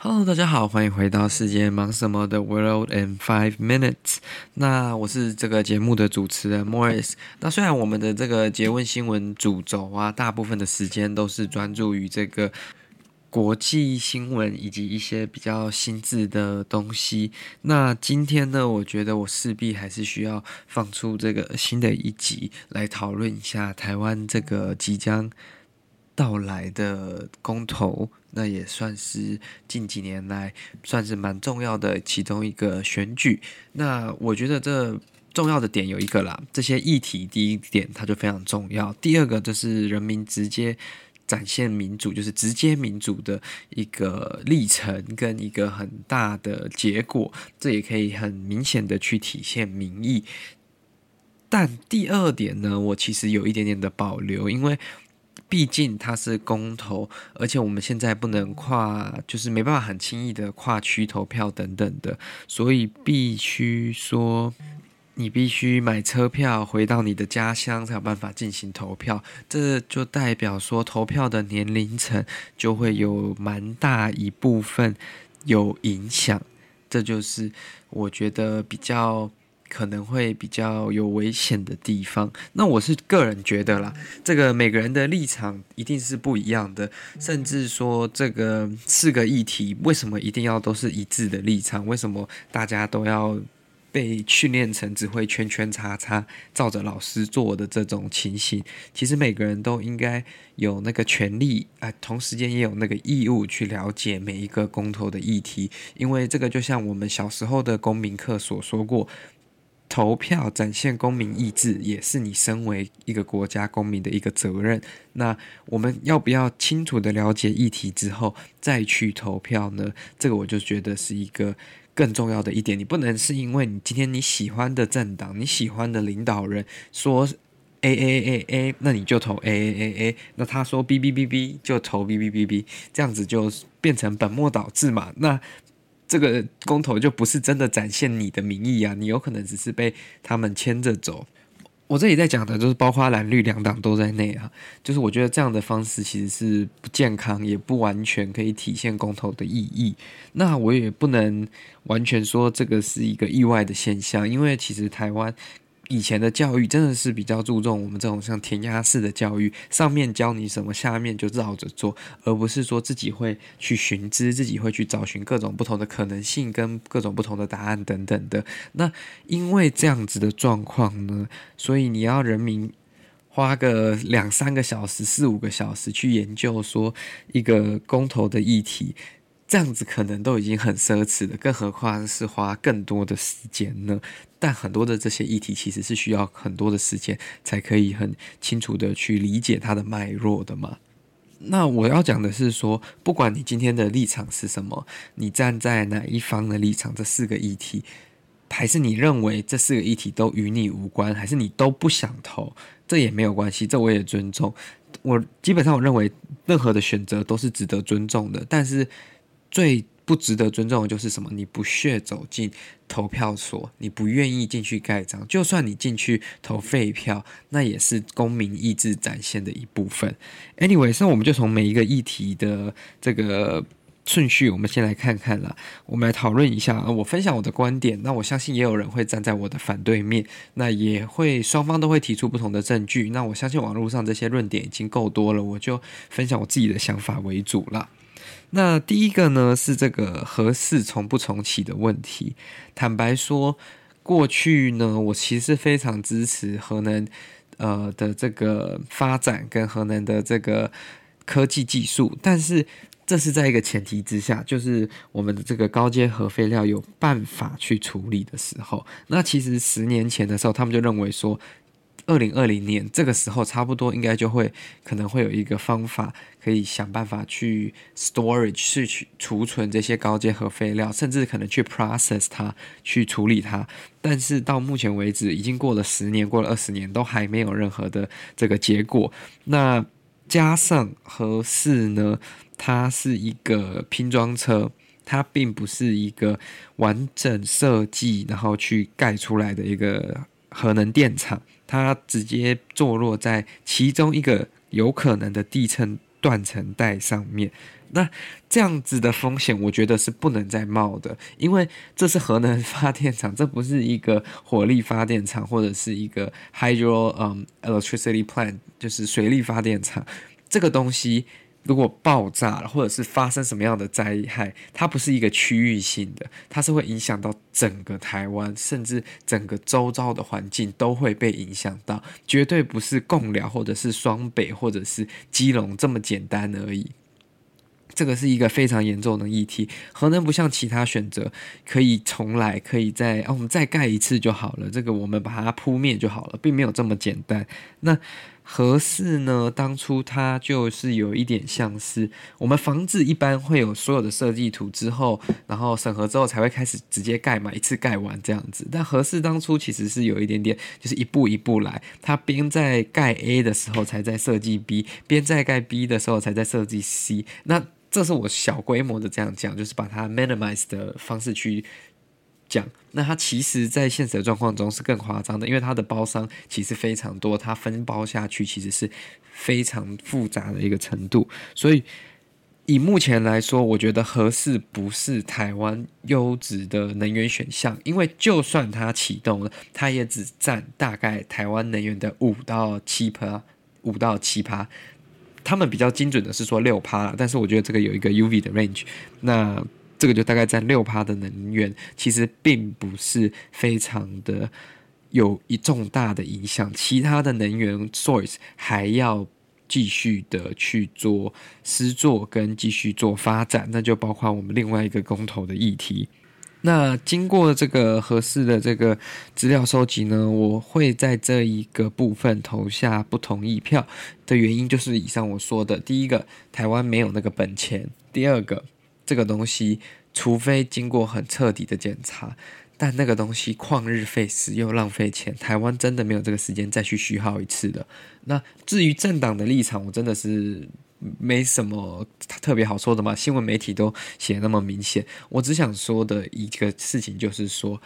Hello，大家好，欢迎回到世界忙什么的 World in Five Minutes。那我是这个节目的主持人 Morris。那虽然我们的这个结问新闻主轴啊，大部分的时间都是专注于这个国际新闻以及一些比较新智的东西。那今天呢，我觉得我势必还是需要放出这个新的一集来讨论一下台湾这个即将到来的公投，那也算是近几年来算是蛮重要的其中一个选举。那我觉得这重要的点有一个啦，这些议题第一点它就非常重要，第二个就是人民直接展现民主，就是直接民主的一个历程跟一个很大的结果，这也可以很明显的去体现民意。但第二点呢，我其实有一点点的保留，因为。毕竟它是公投，而且我们现在不能跨，就是没办法很轻易的跨区投票等等的，所以必须说，你必须买车票回到你的家乡才有办法进行投票。这就代表说，投票的年龄层就会有蛮大一部分有影响。这就是我觉得比较。可能会比较有危险的地方。那我是个人觉得啦，这个每个人的立场一定是不一样的，甚至说这个四个议题为什么一定要都是一致的立场？为什么大家都要被训练成只会圈圈叉叉，照着老师做的这种情形？其实每个人都应该有那个权利啊，同时间也有那个义务去了解每一个公投的议题，因为这个就像我们小时候的公民课所说过。投票展现公民意志，也是你身为一个国家公民的一个责任。那我们要不要清楚的了解议题之后再去投票呢？这个我就觉得是一个更重要的一点。你不能是因为你今天你喜欢的政党、你喜欢的领导人说 A A A A，那你就投 A A A A。那他说 B B B B 就投 B B B B，这样子就变成本末倒置嘛？那。这个公投就不是真的展现你的民意啊，你有可能只是被他们牵着走。我这里在讲的就是包括蓝绿两党都在内啊，就是我觉得这样的方式其实是不健康，也不完全可以体现公投的意义。那我也不能完全说这个是一个意外的现象，因为其实台湾。以前的教育真的是比较注重我们这种像填鸭式的教育，上面教你什么，下面就绕着做，而不是说自己会去寻知，自己会去找寻各种不同的可能性跟各种不同的答案等等的。那因为这样子的状况呢，所以你要人民花个两三个小时、四五个小时去研究说一个公投的议题。这样子可能都已经很奢侈了，更何况是花更多的时间呢？但很多的这些议题其实是需要很多的时间才可以很清楚的去理解它的脉络的嘛。那我要讲的是说，不管你今天的立场是什么，你站在哪一方的立场，这四个议题，还是你认为这四个议题都与你无关，还是你都不想投，这也没有关系，这我也尊重。我基本上我认为任何的选择都是值得尊重的，但是。最不值得尊重的就是什么？你不屑走进投票所，你不愿意进去盖章，就算你进去投废票，那也是公民意志展现的一部分。Anyway，那我们就从每一个议题的这个顺序，我们先来看看啦。我们来讨论一下，我分享我的观点。那我相信也有人会站在我的反对面，那也会双方都会提出不同的证据。那我相信网络上这些论点已经够多了，我就分享我自己的想法为主了。那第一个呢，是这个核四重不重启的问题。坦白说，过去呢，我其实非常支持核能呃的这个发展跟核能的这个科技技术，但是这是在一个前提之下，就是我们的这个高阶核废料有办法去处理的时候。那其实十年前的时候，他们就认为说。二零二零年这个时候，差不多应该就会可能会有一个方法，可以想办法去 storage 去去储存这些高阶核废料，甚至可能去 process 它，去处理它。但是到目前为止，已经过了十年，过了二十年，都还没有任何的这个结果。那加上核四呢，它是一个拼装车，它并不是一个完整设计，然后去盖出来的一个核能电厂。它直接坐落在其中一个有可能的地层断层带上面，那这样子的风险，我觉得是不能再冒的，因为这是核能发电厂，这不是一个火力发电厂或者是一个 hydro um electricity plant，就是水力发电厂，这个东西。如果爆炸了，或者是发生什么样的灾害，它不是一个区域性的，它是会影响到整个台湾，甚至整个周遭的环境都会被影响到，绝对不是共寮或者是双北或者是基隆这么简单而已。这个是一个非常严重的议题。核能不像其他选择，可以重来，可以再啊，我们再盖一次就好了。这个我们把它扑灭就好了，并没有这么简单。那。核四呢？当初它就是有一点像是我们房子一般会有所有的设计图之后，然后审核之后才会开始直接盖嘛，一次盖完这样子。但核四当初其实是有一点点，就是一步一步来。它边在盖 A 的时候才在设计 B，边在盖 B 的时候才在设计 C。那这是我小规模的这样讲，就是把它 minimize 的方式去。讲，那它其实，在现实的状况中是更夸张的，因为它的包商其实非常多，它分包下去其实是非常复杂的一个程度。所以，以目前来说，我觉得合适不是台湾优质的能源选项，因为就算它启动了，它也只占大概台湾能源的五到七趴，五到七趴。他们比较精准的是说六趴，但是我觉得这个有一个 UV 的 range，那。这个就大概占六趴的能源，其实并不是非常的有一重大的影响。其他的能源 source 还要继续的去做施作跟继续做发展，那就包括我们另外一个公投的议题。那经过这个合适的这个资料收集呢，我会在这一个部分投下不同意票的原因，就是以上我说的：第一个，台湾没有那个本钱；第二个。这个东西，除非经过很彻底的检查，但那个东西旷日费时又浪费钱，台湾真的没有这个时间再去虚耗一次的。那至于政党的立场，我真的是没什么特别好说的嘛，新闻媒体都写那么明显。我只想说的一个事情就是说，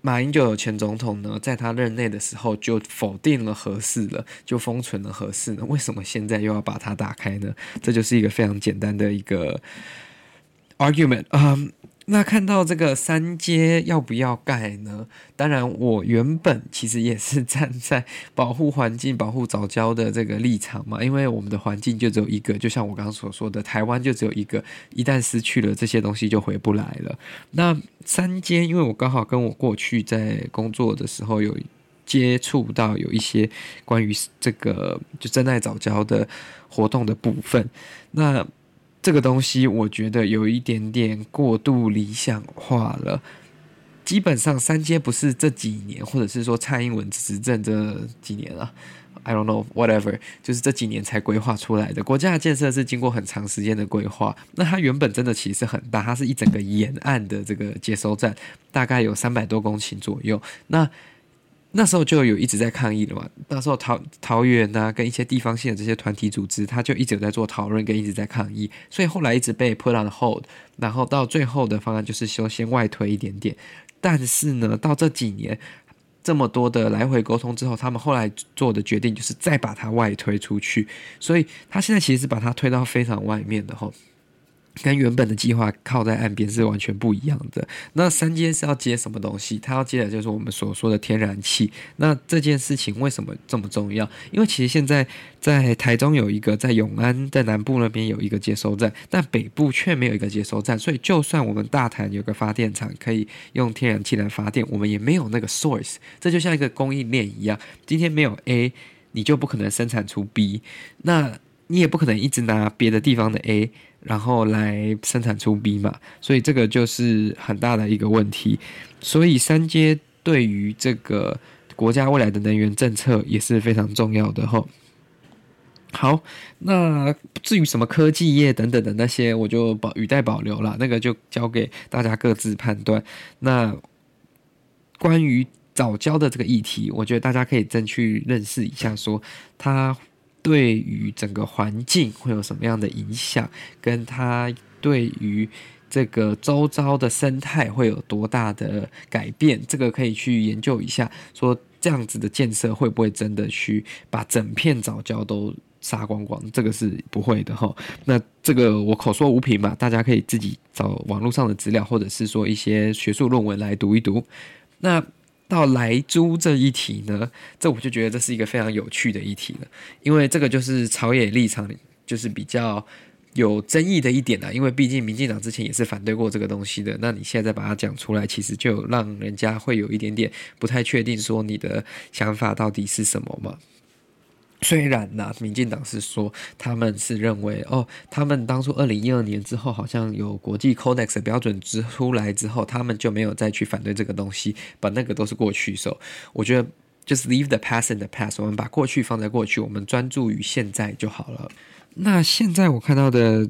马英九前总统呢，在他任内的时候就否定了核四了，就封存了核四呢，为什么现在又要把它打开呢？这就是一个非常简单的一个。Argument，嗯、那看到这个三阶要不要盖呢？当然，我原本其实也是站在保护环境、保护早教的这个立场嘛，因为我们的环境就只有一个，就像我刚刚所说的，台湾就只有一个，一旦失去了这些东西就回不来了。那三阶，因为我刚好跟我过去在工作的时候有接触到有一些关于这个就真爱早教的活动的部分，那。这个东西我觉得有一点点过度理想化了。基本上三阶不是这几年，或者是说蔡英文执政这几年了，I don't know whatever，就是这几年才规划出来的。国家的建设是经过很长时间的规划。那它原本真的其实很大，它是一整个沿岸的这个接收站，大概有三百多公顷左右。那那时候就有一直在抗议了嘛。那时候桃桃园啊，跟一些地方性的这些团体组织，他就一直有在做讨论，跟一直在抗议。所以后来一直被 put on hold，然后到最后的方案就是说先外推一点点。但是呢，到这几年这么多的来回沟通之后，他们后来做的决定就是再把它外推出去。所以他现在其实是把它推到非常外面的吼。跟原本的计划靠在岸边是完全不一样的。那三接是要接什么东西？它要接的就是我们所说的天然气。那这件事情为什么这么重要？因为其实现在在台中有一个，在永安在南部那边有一个接收站，但北部却没有一个接收站。所以就算我们大潭有个发电厂可以用天然气来发电，我们也没有那个 source。这就像一个供应链一样，今天没有 A，你就不可能生产出 B。那你也不可能一直拿别的地方的 A，然后来生产出 B 嘛，所以这个就是很大的一个问题。所以三阶对于这个国家未来的能源政策也是非常重要的哈。好，那至于什么科技业等等的那些，我就保语带保留了，那个就交给大家各自判断。那关于早教的这个议题，我觉得大家可以真去认识一下，说它对于整个环境会有什么样的影响，跟它对于这个周遭的生态会有多大的改变，这个可以去研究一下，说这样子的建设会不会真的去把整片藻礁都杀光光？这个是不会的哈。那这个我口说无凭嘛，大家可以自己找网络上的资料，或者是说一些学术论文来读一读。那到莱猪这一题呢，这我就觉得这是一个非常有趣的议题了，因为这个就是朝野立场就是比较有争议的一点啊，因为毕竟民进党之前也是反对过这个东西的，那你现在把它讲出来，其实就让人家会有一点点不太确定，说你的想法到底是什么嘛。虽然呢、民进党是说他们是认为哦，他们当初二零一二年之后，好像有国际 Codex 的标准之出来之后，他们就没有再去反对这个东西，把那个都是过去时候。我觉得就是 leave the past in the past，我们把过去放在过去，我们专注于现在就好了。那现在我看到的。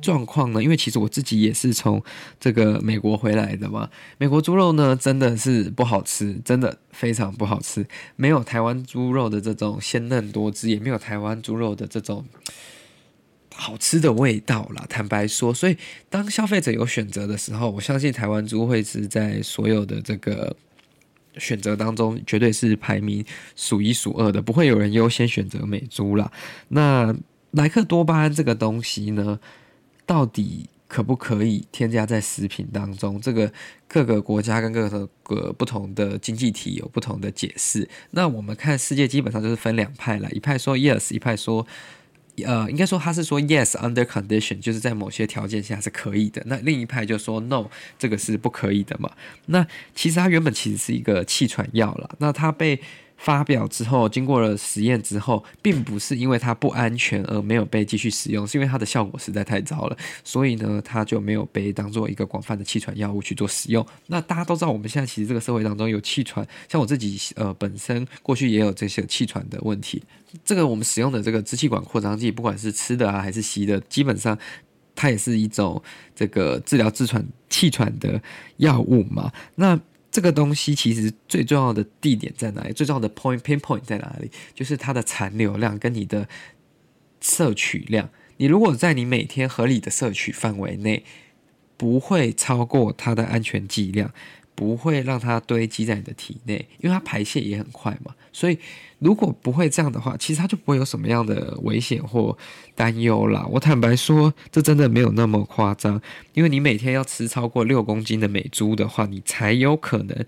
状况呢？因为其实我自己也是从这个美国回来的嘛。美国猪肉呢，真的是不好吃，真的非常不好吃，没有台湾猪肉的这种鲜嫩多汁，也没有台湾猪肉的这种好吃的味道啦。坦白说，所以当消费者有选择的时候，我相信台湾猪会是在所有的这个选择当中，绝对是排名数一数二的，不会有人优先选择美猪啦。那莱克多巴胺这个东西呢？到底可不可以添加在食品当中？这个各个国家跟各个不同的经济体有不同的解释。那我们看世界基本上就是分两派了，一派说 yes，一派说呃，应该说他是说 yes under condition，就是在某些条件下是可以的。那另一派就说 no，这个是不可以的嘛。那其实它原本其实是一个气喘药了，那它被。发表之后，经过了实验之后，并不是因为它不安全而没有被继续使用，是因为它的效果实在太糟了，所以呢，它就没有被当做一个广泛的气喘药物去做使用。那大家都知道，我们现在其实这个社会当中有气喘，像我自己呃本身过去也有这些气喘的问题。这个我们使用的这个支气管扩张剂，不管是吃的啊还是吸的，基本上它也是一种这个治疗气喘气喘的药物嘛。那这个东西其实最重要的地点在哪里？最重要的 point pinpoint 在哪里？就是它的残留量跟你的摄取量。你如果在你每天合理的摄取范围内，不会超过它的安全剂量。不会让它堆积在你的体内，因为它排泄也很快嘛。所以如果不会这样的话，其实它就不会有什么样的危险或担忧啦。我坦白说，这真的没有那么夸张，因为你每天要吃超过六公斤的美猪的话，你才有可能。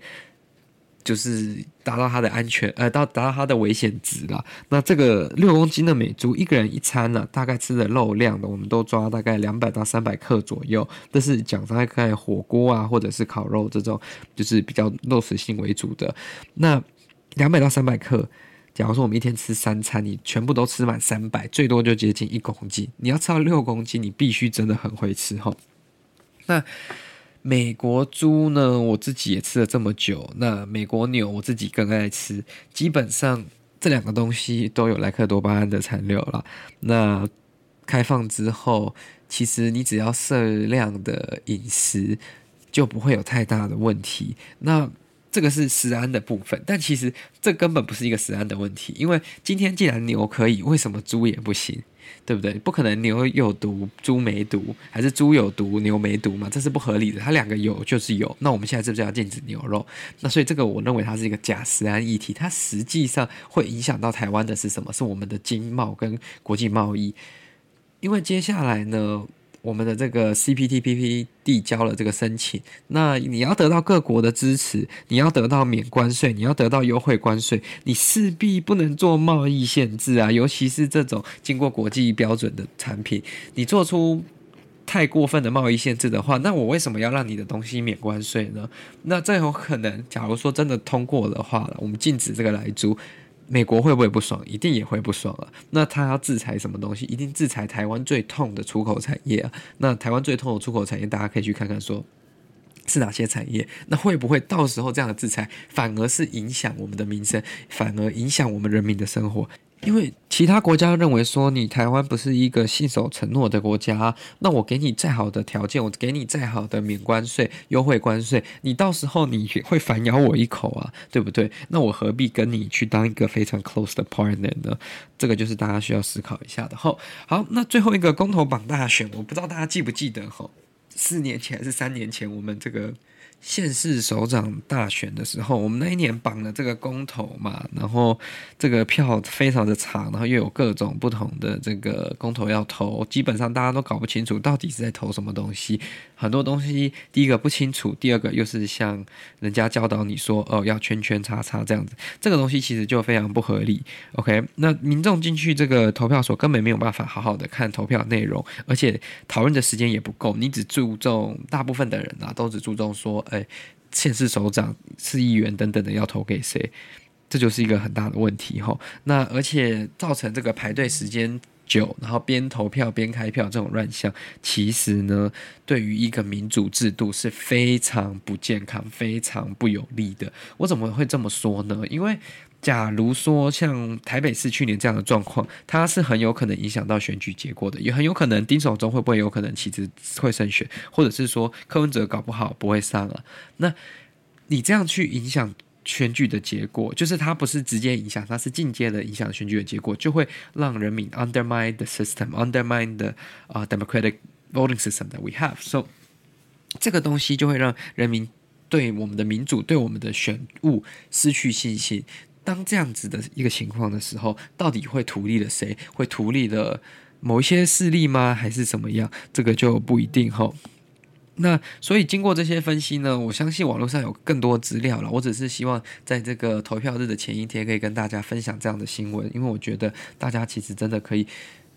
就是达到它的安全，呃，到达到它的危险值了。那这个六公斤的美猪，一个人一餐呢、大概吃的肉量的，我们都抓大概两百到三百克左右。这是讲大概火锅啊，或者是烤肉这种，就是比较肉食性为主的。那两百到三百克，假如说我们一天吃三餐，你全部都吃满三百，最多就接近一公斤。你要吃到六公斤，你必须真的很会吃哈。那。美国猪呢，我自己也吃了这么久。那美国牛，我自己更爱吃。基本上这两个东西都有莱克多巴胺的残留了。那开放之后，其实你只要适量的饮食，就不会有太大的问题。那这个是食安的部分，但其实这根本不是一个食安的问题，因为今天既然牛可以，为什么猪也不行？对不对？不可能牛有毒，猪没毒，还是猪有毒，牛没毒嘛？这是不合理的。它两个有就是有。那我们现在是不是要禁止牛肉？那所以这个我认为它是一个假食安议题。它实际上会影响到台湾的是什么？是我们的经贸跟国际贸易。因为接下来呢，我们的这个 CPTPP 递交了这个申请，那你要得到各国的支持，你要得到免关税，你要得到优惠关税，你势必不能做贸易限制啊，尤其是这种经过国际标准的产品，你做出太过分的贸易限制的话，那我为什么要让你的东西免关税呢？那这有可能，假如说真的通过的话，我们禁止这个来租。美国会不会不爽？一定也会不爽啊！那他要制裁什么东西？一定制裁台湾最痛的出口产业啊！那台湾最痛的出口产业，大家可以去看看说，是哪些产业？那会不会到时候这样的制裁反而是影响我们的民生，反而影响我们人民的生活？因为其他国家认为说，你台湾不是一个信守承诺的国家，那我给你再好的条件，我给你再好的免关税、优惠关税，你到时候你会反咬我一口啊，对不对？那我何必跟你去当一个非常 close 的 partner 呢？这个就是大家需要思考一下的。吼，好，那最后一个公投榜大选，我不知道大家记不记得？吼，四年前还是三年前，我们这个。县市首长大选的时候，我们那一年绑了这个公投嘛，然后这个票非常的长，然后又有各种不同的这个公投要投，基本上大家都搞不清楚到底是在投什么东西。很多东西，第一个不清楚，第二个又是像人家教导你说哦要圈圈叉叉这样子，这个东西其实就非常不合理。OK，那民众进去这个投票所根本没有办法好好的看投票内容，而且讨论的时间也不够，你只注重大部分的人啊都只注重说。哎，县市首长、市议员等等的要投给谁，这就是一个很大的问题哈。那而且造成这个排队时间久，然后边投票边开票这种乱象，其实呢，对于一个民主制度是非常不健康、非常不有利的。我怎么会这么说呢？因为假如说像台北市去年这样的状况，它是很有可能影响到选举结果的，也很有可能丁守中会不会有可能其实会胜选，或者是说柯文哲搞不好不会上了。那你这样去影响选举的结果，就是它不是直接影响，它是间接的影响选举的结果，就会让人民 undermine the system，undermine the 啊、democratic voting system that we have。So 这个东西就会让人民对我们的民主、对我们的选务失去信心。当这样子的一个情况的时候，到底会图利了谁？会图利了某一些势力吗？还是怎么样？这个就不一定哈。那所以经过这些分析呢，我相信网络上有更多资料了。我只是希望在这个投票日的前一天，可以跟大家分享这样的新闻，因为我觉得大家其实真的可以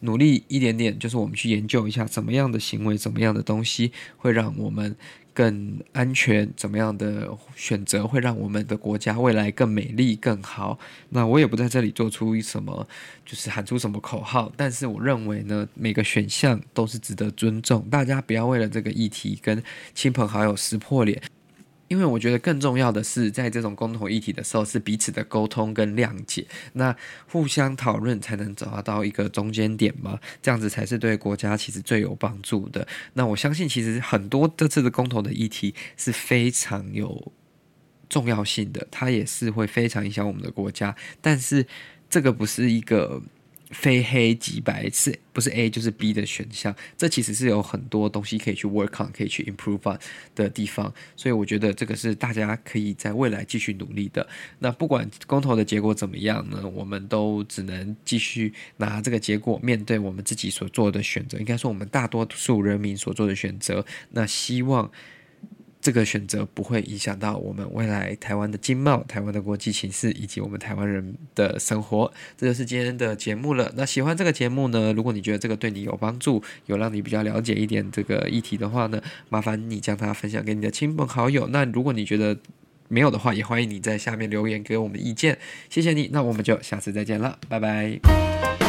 努力一点点，就是我们去研究一下，怎么样的行为，怎么样的东西会让我们。更安全，怎么样的选择会让我们的国家未来更美丽、更好？那我也不在这里做出什么，就是喊出什么口号。但是我认为呢，每个选项都是值得尊重，大家不要为了这个议题跟亲朋好友撕破脸。因为我觉得更重要的是，在这种共同议题的时候，是彼此的沟通跟谅解，那互相讨论才能找到一个中间点嘛，这样子才是对国家其实最有帮助的。那我相信，其实很多这次的公投的议题是非常有重要性的，它也是会非常影响我们的国家，但是这个不是一个。非黑即白，是不是 A 就是 B 的选项？这其实是有很多东西可以去 work on，可以去 improve on 的地方。所以我觉得这个是大家可以在未来继续努力的。那不管公投的结果怎么样呢？我们都只能继续拿这个结果面对我们自己所做的选择。应该说，我们大多数人民所做的选择。那希望。这个选择不会影响到我们未来台湾的经贸、台湾的国际形势以及我们台湾人的生活。这就是今天的节目了。那喜欢这个节目呢？如果你觉得这个对你有帮助，有让你比较了解一点这个议题的话呢，麻烦你将它分享给你的亲朋好友。那如果你觉得没有的话，也欢迎你在下面留言给我们意见。谢谢你，那我们就下次再见了，拜拜。